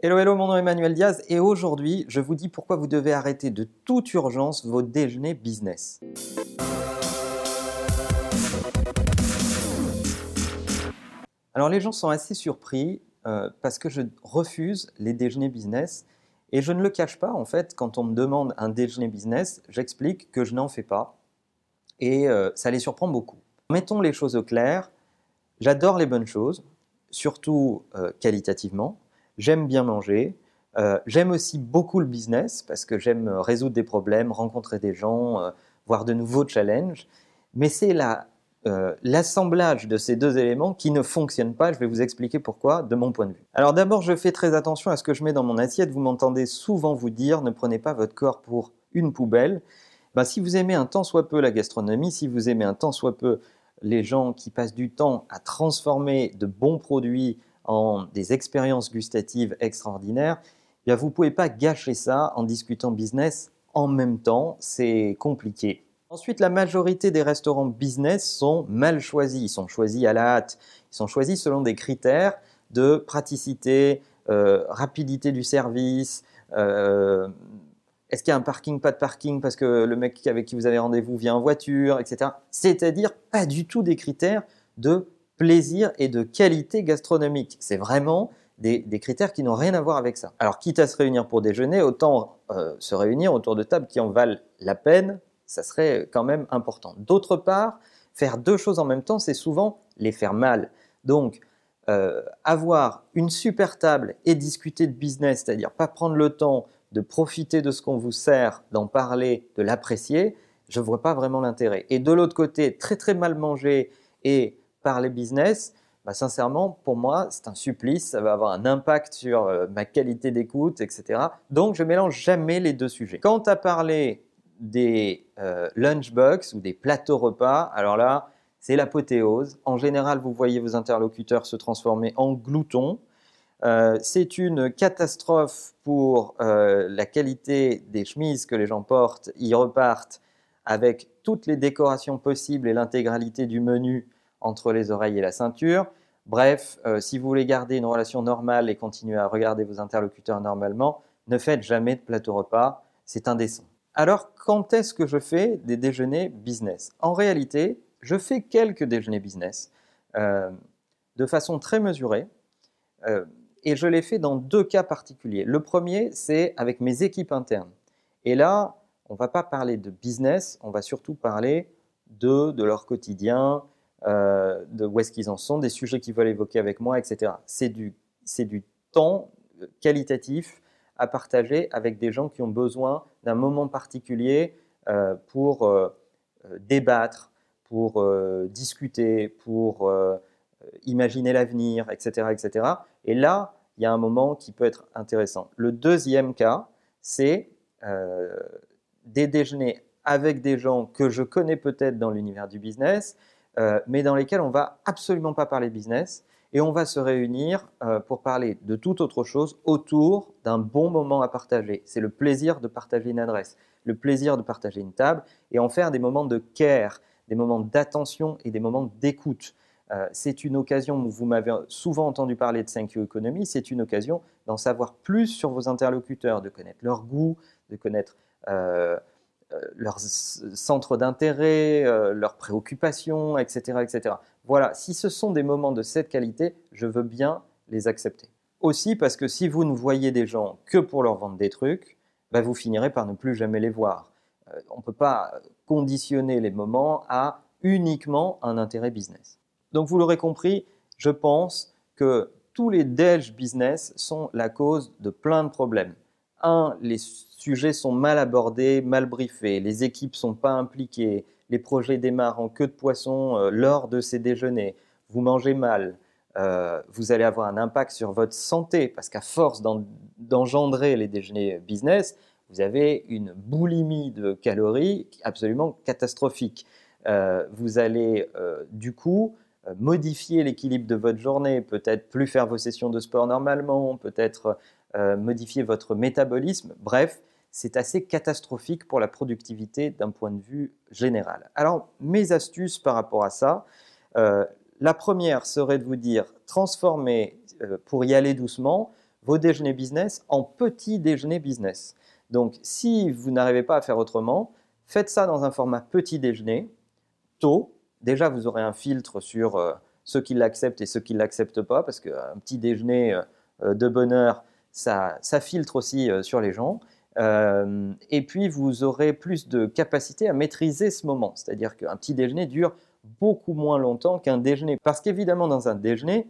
Hello, hello, mon nom est Emmanuel Diaz et aujourd'hui, je vous dis pourquoi vous devez arrêter de toute urgence vos déjeuners business. Alors les gens sont assez surpris euh, parce que je refuse les déjeuners business et je ne le cache pas en fait quand on me demande un déjeuner business, j'explique que je n'en fais pas et euh, ça les surprend beaucoup. Mettons les choses au clair, j'adore les bonnes choses, surtout euh, qualitativement j'aime bien manger. Euh, j'aime aussi beaucoup le business parce que j'aime résoudre des problèmes, rencontrer des gens, euh, voir de nouveaux challenges. Mais c'est euh, l'assemblage de ces deux éléments qui ne fonctionne pas. Je vais vous expliquer pourquoi de mon point de vue. Alors d'abord, je fais très attention à ce que je mets dans mon assiette. Vous m'entendez souvent vous dire ne prenez pas votre corps pour une poubelle. Ben, si vous aimez un tant soit peu la gastronomie, si vous aimez un tant soit peu les gens qui passent du temps à transformer de bons produits des expériences gustatives extraordinaires, eh vous ne pouvez pas gâcher ça en discutant business en même temps, c'est compliqué. Ensuite, la majorité des restaurants business sont mal choisis, ils sont choisis à la hâte, ils sont choisis selon des critères de praticité, euh, rapidité du service, euh, est-ce qu'il y a un parking, pas de parking parce que le mec avec qui vous avez rendez-vous vient en voiture, etc. C'est-à-dire pas du tout des critères de plaisir et de qualité gastronomique. C'est vraiment des, critères qui n'ont rien à voir avec ça. Alors, quitte à se réunir pour déjeuner, autant euh, se réunir autour de tables qui en valent la peine, ça serait quand même important. D'autre part, faire deux choses en même temps, c'est souvent les faire mal. Donc, euh, avoir une super table et discuter de business, c'est-à-dire pas prendre le temps de profiter de ce qu'on vous sert, d'en parler, de l'apprécier, je ne vois pas vraiment l'intérêt. Et de l'autre côté, très très mal manger et par les business, bah, sincèrement, pour moi, c'est un supplice. Ça va avoir un impact sur euh, ma qualité d'écoute, etc. Donc, je mélange jamais les deux sujets. Quant à parler des euh, lunchbox ou des plateaux repas, alors là, c'est l'apothéose. En général, vous voyez vos interlocuteurs se transformer en gloutons. Euh, c'est une catastrophe pour la qualité des chemises que les gens portent. Ils repartent avec toutes les décorations possibles et l'intégralité du menu entre les oreilles et la ceinture. Bref, euh, si vous voulez garder une relation normale et continuer à regarder vos interlocuteurs normalement, ne faites jamais de plateau repas, c'est indécent. Alors, quand est-ce que je fais des déjeuners business? En réalité, je fais quelques déjeuners business euh, de façon très mesurée euh, et je les fais dans deux cas particuliers. Le premier, c'est avec mes équipes internes. Et là, on ne va pas parler de business, on va surtout parler de, de leur quotidien, euh, de où est-ce qu'ils en sont, des sujets qu'ils veulent évoquer avec moi, etc. C'est du, du temps qualitatif à partager avec des gens qui ont besoin d'un moment particulier euh, pour euh, débattre, pour discuter, pour imaginer l'avenir, etc., etc. Et là, il y a un moment qui peut être intéressant. Le deuxième cas, c'est des déjeuners avec des gens que je connais peut-être dans l'univers du business euh, mais dans lesquels on va absolument pas parler business et on va se réunir euh, pour parler de toute autre chose autour d'un bon moment à partager. C'est le plaisir de partager une adresse, le plaisir de partager une table et en faire des moments de care, des moments d'attention et des moments d'écoute. Euh, c'est une occasion, vous m'avez souvent entendu parler de 5 Economy, c'est une occasion d'en savoir plus sur vos interlocuteurs, de connaître leur goût, de connaître leurs centres d'intérêt, euh, leurs préoccupations, etc., etc. Voilà, si ce sont des moments de cette qualité, je veux bien les accepter. Aussi parce que si vous ne voyez des gens que pour leur vendre des trucs, bah, vous finirez par ne plus jamais les voir. Euh, on ne peut pas conditionner les moments à uniquement un intérêt business. Donc vous l'aurez compris, je pense que tous les déj business sont la cause de plein de problèmes. Un, les sujets sont mal abordés, mal briefés, les équipes sont pas impliquées, les projets démarrent en queue de poisson euh, lors de ces déjeuners, vous mangez mal, euh, vous allez avoir un impact sur votre santé parce qu'à force d'engendrer les déjeuners business, vous avez une boulimie de calories absolument catastrophique. Euh, vous allez du coup modifier l'équilibre de votre journée, peut-être plus faire vos sessions de sport normalement, peut-être modifier votre métabolisme. Bref, c'est assez catastrophique pour la productivité d'un point de vue général. Alors, mes astuces par rapport à ça, euh, la première serait de vous dire, transformer, euh, pour y aller doucement, vos déjeuners business en petits déjeuners business. Donc, si vous n'arrivez pas à faire autrement, faites ça dans un format petit déjeuner, tôt. Déjà, vous aurez un filtre sur euh, ceux qui l'acceptent et ceux qui ne l'acceptent pas, parce qu'un petit déjeuner euh, de bonne heure, ça, filtre aussi sur les gens. et puis, vous aurez plus de capacité à maîtriser ce moment. C'est-à-dire qu'un petit déjeuner dure beaucoup moins longtemps qu'un déjeuner. Parce qu'évidemment, dans un déjeuner,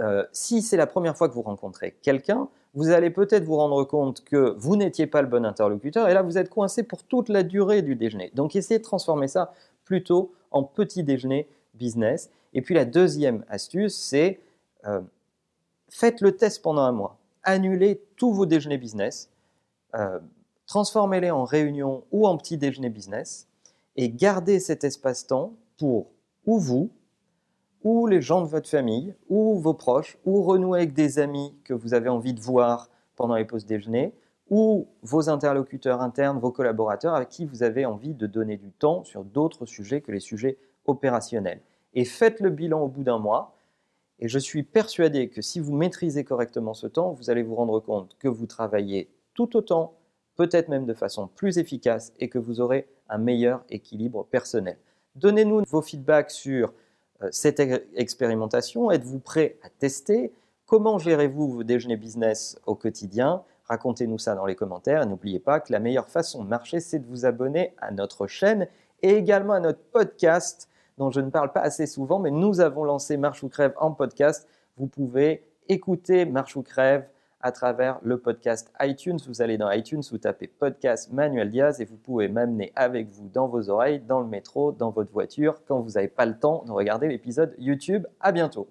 euh, si c'est la première fois que vous rencontrez quelqu'un, vous allez peut-être vous rendre compte que vous n'étiez pas le bon interlocuteur et là vous êtes coincé pour toute la durée du déjeuner. Donc essayez de transformer ça plutôt en petit déjeuner business. Et puis la deuxième astuce, c'est euh, faites le test pendant un mois. Annulez tous vos déjeuners business, euh, transformez-les en réunion ou en petit déjeuner business et gardez cet espace-temps pour ou vous, ou les gens de votre famille, ou vos proches, ou renouer avec des amis que vous avez envie de voir pendant les pauses déjeuner, ou vos interlocuteurs internes, vos collaborateurs avec qui vous avez envie de donner du temps sur d'autres sujets que les sujets opérationnels. Et faites le bilan au bout d'un mois. Et je suis persuadé que si vous maîtrisez correctement ce temps, vous allez vous rendre compte que vous travaillez tout autant, peut-être même de façon plus efficace, et que vous aurez un meilleur équilibre personnel. Donnez-nous vos feedbacks sur euh, cette expérimentation Êtes-vous prêt à tester? Comment gérez-vous vos déjeuners business au quotidien? Racontez-nous ça dans les commentaires. N'oubliez pas que la meilleure façon de marcher, c'est de vous abonner à notre chaîne et également à notre podcast dont je ne parle pas assez souvent, mais nous avons lancé Marche ou Crève en podcast. Vous pouvez écouter Marche ou Crève à travers le podcast iTunes. Vous allez dans iTunes, vous tapez podcast Manuel Diaz et vous pouvez m'amener avec vous dans vos oreilles, dans le métro, dans votre voiture, quand vous n'avez pas le temps de regarder l'épisode YouTube. À bientôt.